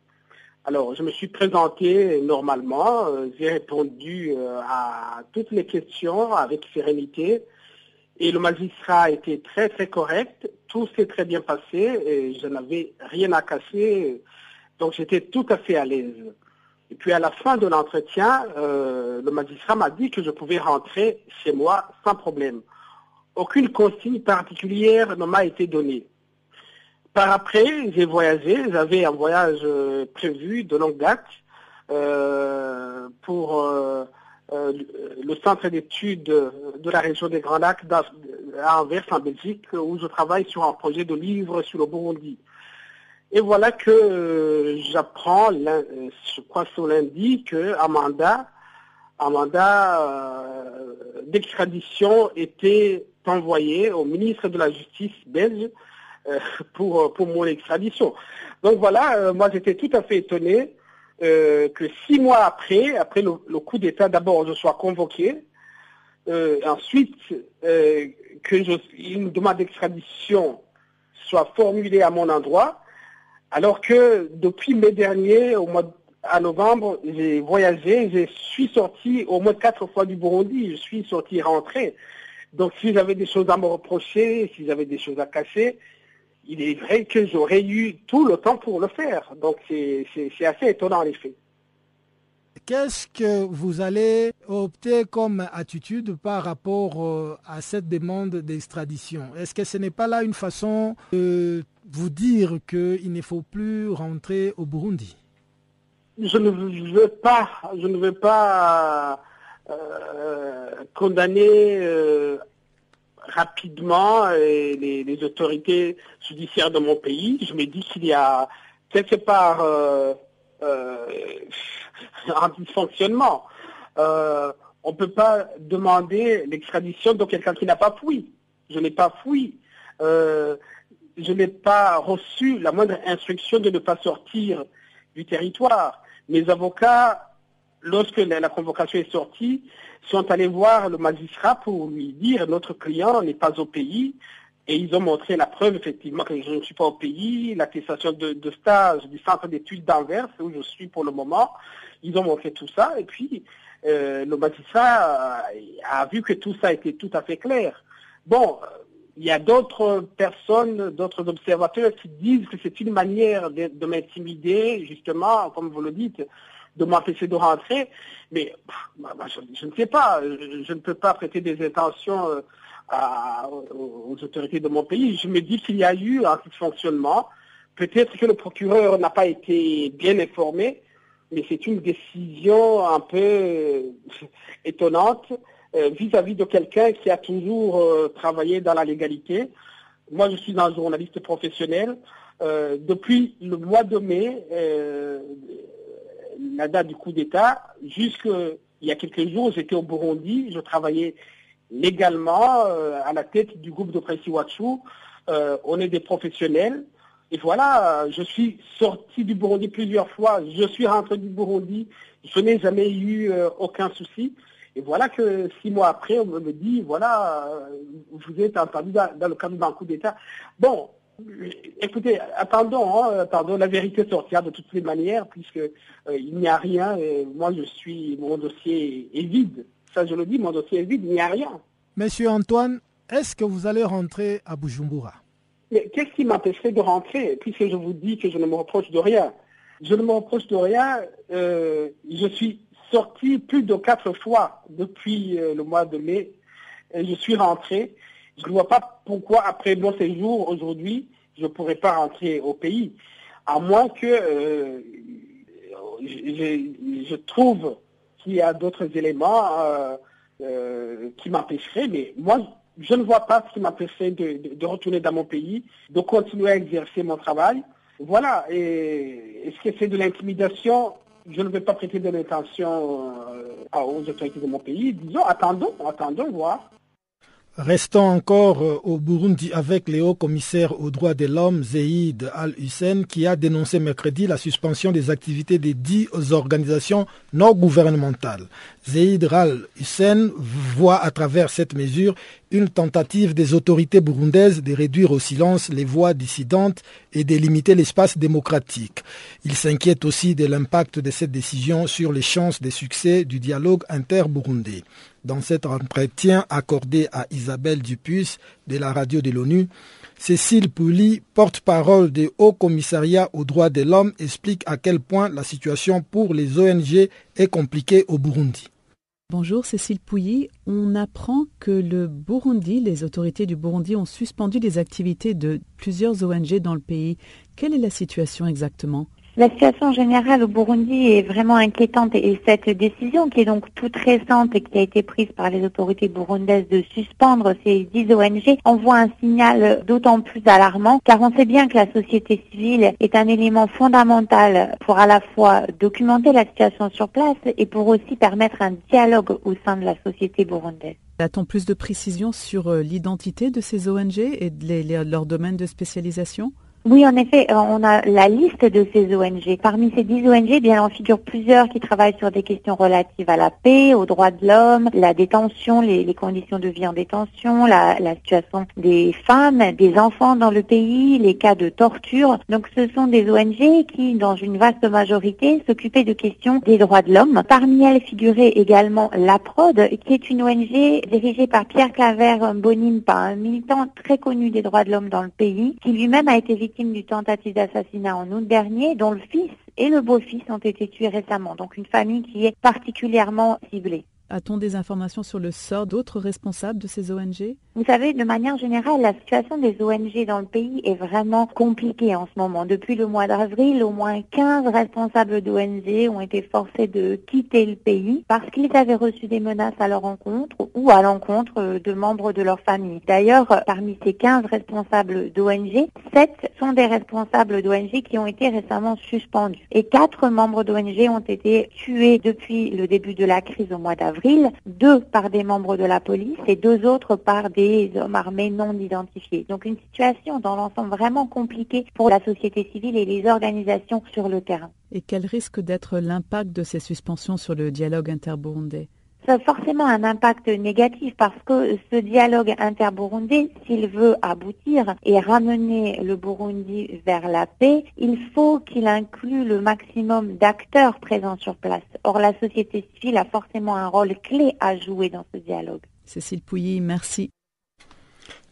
Alors, je me suis présenté normalement, euh, j'ai répondu à toutes les questions avec sérénité et le magistrat été très très correct, tout s'est très bien passé et je n'avais rien à casser, donc j'étais tout à fait à l'aise. Et puis à la fin de l'entretien, euh, le magistrat m'a dit que je pouvais rentrer chez moi sans problème. Aucune consigne particulière ne m'a été donnée. par après, j'ai voyagé, j'avais un voyage euh, prévu de longue date euh, pour le centre d'études de la région des Grands Lacs à Anvers en Belgique où je travaille sur un projet de livre sur le Burundi. Et voilà que j'apprends, je crois sur lundi, que Amanda, Amanda d'extradition était envoyé au ministre de la Justice belge euh, pour, pour mon extradition. Donc voilà, euh, moi j'étais tout à fait étonné euh, que six mois après, après le, coup d'État, d'abord je sois convoqué, ensuite que je, une demande d'extradition soit formulée à mon endroit, alors que depuis mai dernier, au mois à novembre, j'ai voyagé, je suis sorti au moins quatre fois du Burundi, je suis sorti rentré. Donc si j'avais des choses à me reprocher, si j'avais des choses à cacher, il est vrai que j'aurais eu tout le temps pour le faire. Donc c'est assez étonnant en effet. Qu'est-ce que vous allez opter comme attitude par rapport euh, à cette demande d'extradition? Est-ce que ce n'est pas là une façon de vous dire qu'il ne faut plus rentrer au Burundi? Je ne veux pas, je ne veux pas euh, condamner euh, rapidement euh, les, autorités judiciaires de mon pays. Je me dis qu'il y a quelque part un dysfonctionnement. on ne peut pas demander l'extradition de quelqu'un qui n'a pas fui. Je n'ai pas fui. je n'ai pas reçu la moindre instruction de ne pas sortir du territoire. Mes avocats lorsque la, convocation est sortie, sont allés voir le magistrat pour lui dire notre client n'est pas au pays. Et ils ont montré la preuve, effectivement, que je ne suis pas au pays, l'attestation de, stage du centre d'études d'Anvers, où je suis pour le moment. Ils ont montré tout ça. Et puis, euh, le magistrat a vu que tout ça était tout à fait clair. Bon, il y a d'autres personnes, d'autres observateurs qui disent que c'est une manière de m'intimider, justement, comme vous le dites, de m'empêcher de rentrer. Mais bah, bah, je, ne sais pas, je, ne peux pas prêter des intentions euh, aux autorités de mon pays. Je me dis qu'il y a eu un dysfonctionnement. Peut-être que le procureur n'a pas été bien informé, mais c'est une décision un peu euh, étonnante euh, vis-à-vis de quelqu'un qui a toujours travaillé dans la légalité. Moi, je suis un journaliste professionnel. depuis le mois de mai, la date du coup d'État, jusqu'il y a quelques jours, j'étais au Burundi, je travaillais légalement euh, à la tête du groupe de presse Iwachu. Euh, on est des professionnels. Et voilà, je suis sorti du Burundi plusieurs fois, je suis rentré du Burundi, je n'ai jamais eu euh, aucun souci. Et voilà que six mois après, on me dit, voilà, vous êtes entendu dans, dans le cadre d'un coup d'État. Bon, Écoutez, attendons, hein, attendons, la vérité sortira de toutes les manières, puisque euh, il n'y a rien. moi, je suis, mon dossier est vide. Ça, je le dis, mon dossier est vide, il n'y a rien. Monsieur Antoine, est-ce que vous allez rentrer à Bujumbura? Qu'est-ce qui m'empêcherait de rentrer, puisque je vous dis que je ne me reproche de rien? Je ne me reproche de rien. Euh, je suis sorti plus de quatre fois depuis euh, le mois de mai. Et je suis rentré. Je ne vois pas pourquoi, après mon séjour aujourd'hui, je ne pourrais pas rentrer au pays. À moins que euh, je, trouve qu'il y a d'autres éléments euh, euh, qui m'empêcheraient. Mais moi, je ne vois pas ce qui m'empêcherait de, retourner dans mon pays, de continuer à exercer mon travail. Voilà. Et est-ce que c'est de l'intimidation Je ne vais pas prêter de l'intention aux autorités de mon pays. Disons, attendons, attendons, voir. Restons encore euh, au Burundi avec le haut commissaire aux droits de l'homme, Zeid Al-Hussein, qui a dénoncé mercredi la suspension des activités des dix organisations non gouvernementales. Zeid Al-Hussein voit à travers cette mesure une tentative des autorités burundaises de réduire au silence les voix dissidentes et de limiter l'espace démocratique. Il s'inquiète aussi de l'impact de cette décision sur les chances de succès du dialogue inter-burundais. Dans cet entretien accordé à Isabelle Dupuis de la radio de l'ONU, Cécile Pouli, porte-parole du Haut Commissariat aux droits de l'homme, explique à quel point la situation pour les ONG est compliquée au Burundi. Bonjour Cécile Pouilly. On apprend que le Burundi, les autorités du Burundi ont suspendu les activités de plusieurs ONG dans le pays. Quelle est la situation exactement? La situation générale au Burundi est vraiment inquiétante et cette décision qui est donc toute récente et qui a été prise par les autorités burundaises de suspendre ces 10 ONG envoie un signal d'autant plus alarmant car on sait bien que la société civile est un élément fondamental pour à la fois documenter la situation sur place et pour aussi permettre un dialogue au sein de la société burundaise. A-t-on plus de précisions sur euh, l'identité de ces ONG et de leur domaine de spécialisation? Oui, en effet, euh, on a la liste de ces ONG. Parmi ces dix ONG, bien, en figure plusieurs qui travaillent sur des questions relatives à la paix, aux droits de l'homme, la détention, les, conditions de vie en détention, la, situation des femmes, des enfants dans le pays, les cas de torture. Donc, ce sont des ONG qui, dans une vaste majorité, s'occupaient de questions des droits de l'homme. Parmi elles figurait également l'APROD, qui est une ONG dirigée par Pierre Claver Bonimpa, un militant très connu des droits de l'homme dans le pays, qui lui-même a été victime victime du tentative d'assassinat en août dernier, dont le fils et le beau-fils ont été tués récemment. Donc une famille qui est particulièrement ciblée. A-t-on des informations sur le sort d'autres responsables de ces ONG Vous savez, de manière générale, la situation des ONG dans le pays est vraiment compliquée en ce moment. Depuis le mois d'avril, au moins 15 responsables d'ONG ont été forcés de quitter le pays parce qu'ils avaient reçu des menaces à leur encontre ou à l'encontre de membres de leur famille. D'ailleurs, parmi ces 15 responsables d'ONG, 7 sont des responsables d'ONG qui ont été récemment suspendus. Et 4 membres d'ONG ont été tués depuis le début de la crise au mois d'avril deux par des membres de la police et deux autres par des hommes armés non identifiés. Donc une situation dans l'ensemble vraiment compliquée pour la société civile et les organisations sur le terrain. Et quel risque d'être l'impact de ces suspensions sur le dialogue interburundais? Ça a forcément un impact négatif parce que ce dialogue interburundais, s'il veut aboutir et ramener le Burundi vers la paix, il faut qu'il inclue le maximum d'acteurs présents sur place. Or, la société civile a forcément un rôle clé à jouer dans ce dialogue. Cécile Pouilly, merci.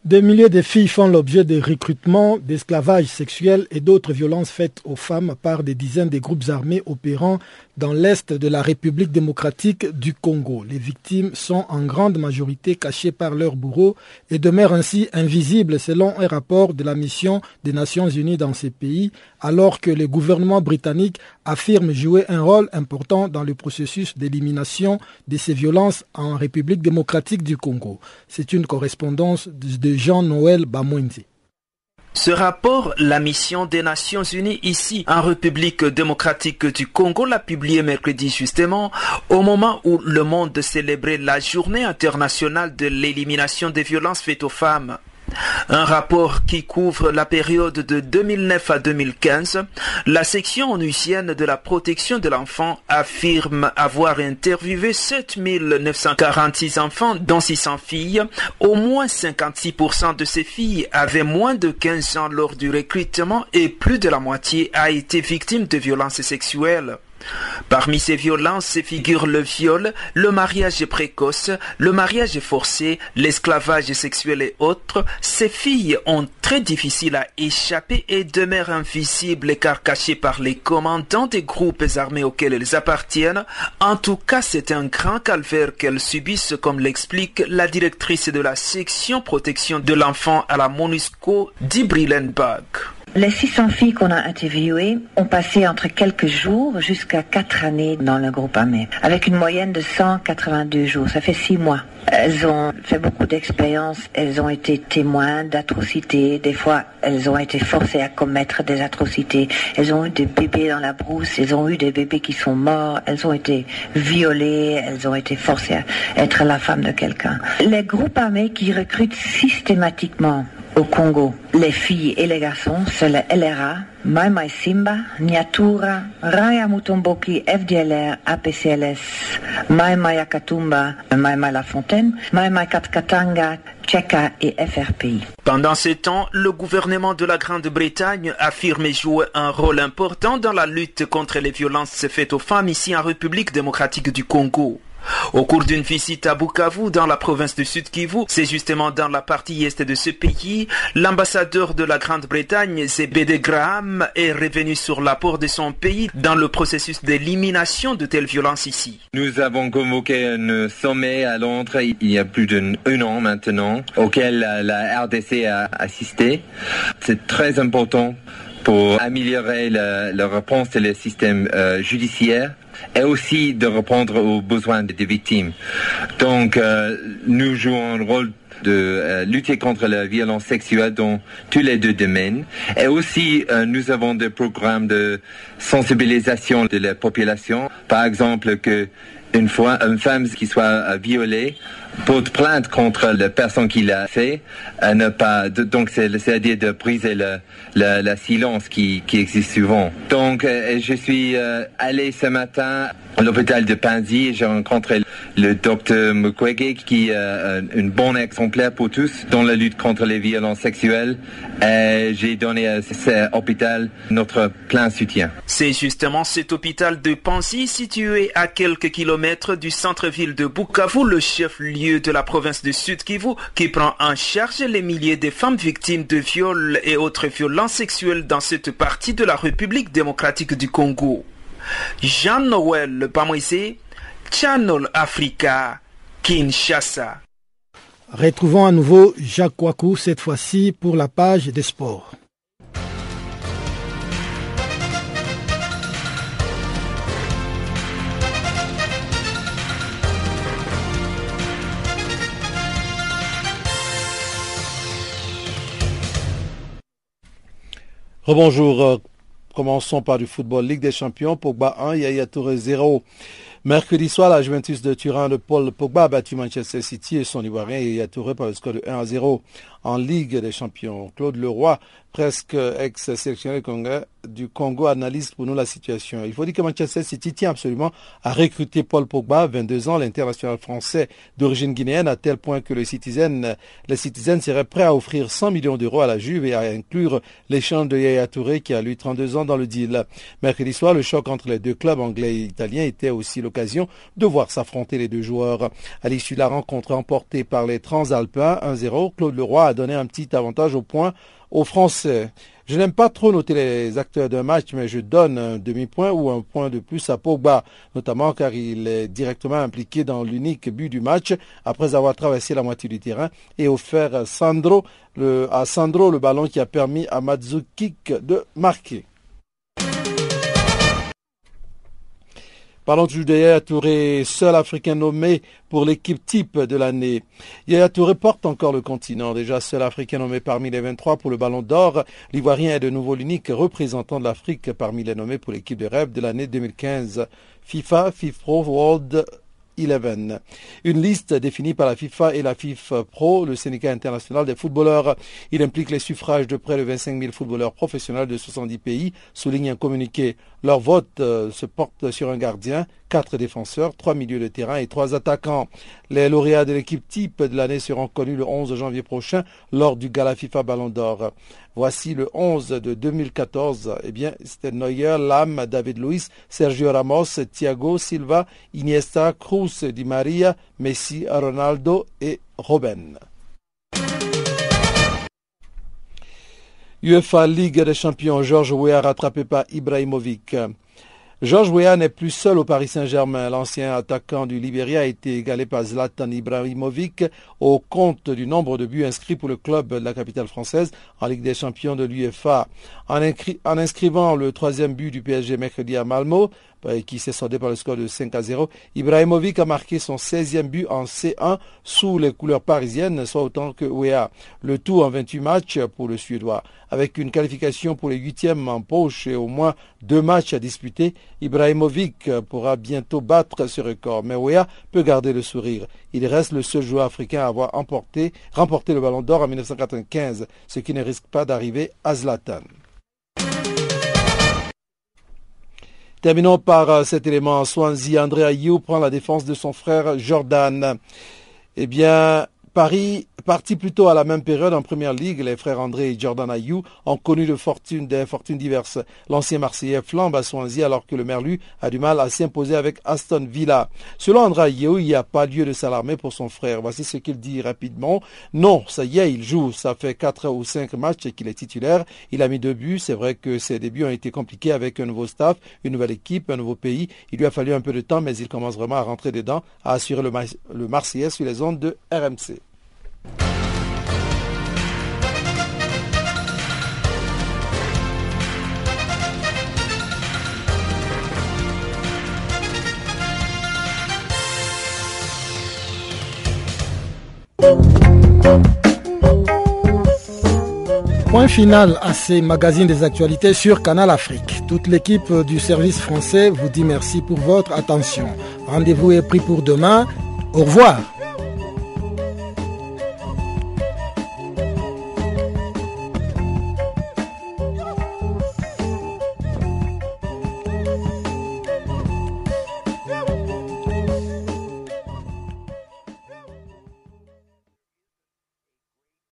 Des milliers de filles font l'objet de recrutements, d'esclavage sexuel et d'autres violences faites aux femmes par des dizaines de groupes armés opérant dans l'est de la République démocratique du Congo. Les victimes sont en grande majorité cachées par leurs bourreaux et demeurent ainsi invisibles selon un rapport de la mission des Nations Unies dans ces pays, alors que le gouvernement britannique affirme jouer un rôle important dans le processus d'élimination de ces violences en République démocratique du Congo. C'est une correspondance de Jean-Noël Bamouinzi. Ce rapport, la mission des Nations Unies ici en République démocratique du Congo l'a publié mercredi justement au moment où le monde célébrait la journée internationale de l'élimination des violences faites aux femmes. Un rapport qui couvre la période de 2009 à 2015, la section onusienne de la protection de l'enfant affirme avoir interviewé 7946 enfants, dont 600 filles. Au moins 56% de ces filles avaient moins de 15 ans lors du recrutement et plus de la moitié a été victime de violences sexuelles. Parmi ces violences figurent le viol, le mariage précoce, le mariage forcé, l'esclavage sexuel et autres. Ces filles ont très difficile à échapper et demeurent invisibles car cachées par les commandants des groupes armés auxquels elles appartiennent. En tout cas, c'est un grand calvaire qu'elles subissent comme l'explique la directrice de la section protection de l'enfant à la MONUSCO, Bag. Les 600 filles qu'on a interviewées ont passé entre quelques jours jusqu'à 4 années dans le groupe armé, avec une moyenne de 182 jours. Ça fait 6 mois. Elles ont fait beaucoup d'expériences, elles ont été témoins d'atrocités, des fois elles ont été forcées à commettre des atrocités, elles ont eu des bébés dans la brousse, elles ont eu des bébés qui sont morts, elles ont été violées, elles ont été forcées à être la femme de quelqu'un. Les groupes armés qui recrutent systématiquement au Congo, les filles et les garçons, c'est le LRA, Mai Simba, Nyatura, Raya Mutomboki, FDLR, APCLS, Mai Mai Akatumba, Mai Mai La Fontaine, Mai Mai Katkatanga, Tcheka et FRPI. Pendant ce temps, le gouvernement de la Grande-Bretagne affirme jouer un rôle important dans la lutte contre les violences faites aux femmes ici en République démocratique du Congo. Au cours d'une visite à Bukavu, dans la province du Sud Kivu, c'est justement dans la partie est de ce pays, l'ambassadeur de la Grande-Bretagne, Zebede Graham, est revenu sur l'apport de son pays dans le processus d'élimination de telles violences ici. Nous avons convoqué un sommet à Londres il y a plus d'un an maintenant, auquel la RDC a assisté. C'est très important pour améliorer la, réponse du système euh, judiciaire et aussi de répondre aux besoins des victimes. Donc, euh, nous jouons un rôle de euh, lutter contre la violence sexuelle dans tous les deux domaines. Et aussi, nous avons des programmes de sensibilisation de la population. Par exemple, que une fois une femme qui soit violée porte plainte contre la personne qui l'a fait, à ne pas, donc c'est-à-dire de briser le, le, silence qui, qui, existe souvent. Donc euh, je suis euh, allé ce matin à l'hôpital de Panzi et j'ai rencontré le docteur Mukwege qui est euh, un bon exemplaire pour tous dans la lutte contre les violences sexuelles et j'ai donné à cet hôpital notre plein soutien. C'est justement cet hôpital de Panzi situé à quelques kilomètres du centre-ville de Bukavu, le chef-lieu de la province du Sud Kivu qui prend en charge les milliers de femmes victimes de viols et autres violences sexuelles dans cette partie de la République démocratique du Congo. Jean-Noël Pamoisé, Channel Africa, Kinshasa. Retrouvons à nouveau Jacques Wakou, cette fois-ci pour la page des sports. Rebonjour. Euh, commençons par du football. Ligue des Champions, Pogba 1, Yaya Touré 0. Mercredi soir, la Juventus de Turin de Paul Pogba a battu Manchester City et son Ivoirien Yaya Touré par le score de 1 à 0 en Ligue des Champions. Claude Leroy, presque ex-sélectionneur du Congo, analyse pour nous la situation. Il faut dire que Manchester City tient absolument à recruter Paul Pogba, 22 ans, l'international français d'origine guinéenne, à tel point que le Citizen, les Citizen serait prêt à offrir 100 millions d'euros à la Juve et à inclure l'échange de Yaya Touré, qui a lui 32 ans dans le deal. Mercredi soir, le choc entre les deux clubs anglais et italiens était aussi l'occasion de voir s'affronter les deux joueurs. À l'issue de la rencontre remportée par les Transalpins 1-0, Claude Leroy a donné un petit avantage au point aux Français. Je n'aime pas trop noter les acteurs d'un match, mais je donne un demi-point ou un point de plus à Pogba, notamment car il est directement impliqué dans l'unique but du match après avoir traversé la moitié du terrain et offert Sandro, à Sandro le ballon qui a permis à Matsukik de marquer. Parlons du Yaya Touré, seul Africain nommé pour l'équipe type de l'année. Yaya Touré porte encore le continent, déjà seul Africain nommé parmi les 23 pour le Ballon d'Or. L'Ivoirien est de nouveau l'unique représentant de l'Afrique parmi les nommés pour l'équipe de rêve de l'année 2015. FIFA, FIFPro World une liste définie par la FIFA et la FIFA Pro, le syndicat international des footballeurs. Il implique les suffrages de près de 25 000 footballeurs professionnels de 70 pays, souligne un communiqué. Leur vote euh, se porte sur un gardien, quatre défenseurs, trois milieux de terrain et trois attaquants. Les lauréats de l'équipe type de l'année seront connus le 11 janvier prochain lors du Gala FIFA Ballon d'Or. Voici le 11 de 2014. Eh bien, c'était Neuer, Lam, David Luiz, Sergio Ramos, Thiago Silva, Iniesta, Cruz, Di Maria, Messi, Ronaldo et Robben. UEFA Ligue des Champions, Georges Weah rattrapé par Ibrahimovic. Georges Weah n'est plus seul au Paris Saint-Germain. L'ancien attaquant du Libéria a été égalé par Zlatan Ibrahimovic au compte du nombre de buts inscrits pour le club de la capitale française en Ligue des Champions de l'UEFA. En, en, inscrivant le troisième but du PSG mercredi à Malmo, qui s'est soldé par le score de 5 à 0. Ibrahimovic a marqué son 16e but en C1 sous les couleurs parisiennes, soit autant que Wea. Le tout en 28 matchs pour le Suédois. Avec une qualification pour les huitièmes en poche et au moins deux matchs à disputer, Ibrahimovic pourra bientôt battre ce record. Mais Wea peut garder le sourire. Il reste le seul joueur africain à avoir remporté le ballon d'or en 1995, ce qui ne risque pas d'arriver à Zlatan. Terminons par euh, cet élément. Swansea, André Ayou prend la défense de son frère Jordan. Eh bien, Paris Parti plutôt à la même période en première ligue, les frères André et Jordan Ayou ont connu de des fortunes diverses. L'ancien Marseillais flambe à Swansea alors que le Merlu a du mal à s'imposer avec Aston Villa. Selon André Ayou, il n'y a pas lieu de s'alarmer pour son frère. Voici ce qu'il dit rapidement. Non, ça y est, il joue. Ça fait quatre ou cinq matchs qu'il est titulaire. Il a mis deux buts. C'est vrai que ses débuts ont été compliqués avec un nouveau staff, une nouvelle équipe, un nouveau pays. Il lui a fallu un peu de temps, mais il commence vraiment à rentrer dedans, à assurer le, le Marseillais sur les ondes de RMC. Point final à ces magazines des actualités sur Canal Afrique. Toute l'équipe du service français vous dit merci pour votre attention. Rendez-vous est pris pour demain. Au revoir.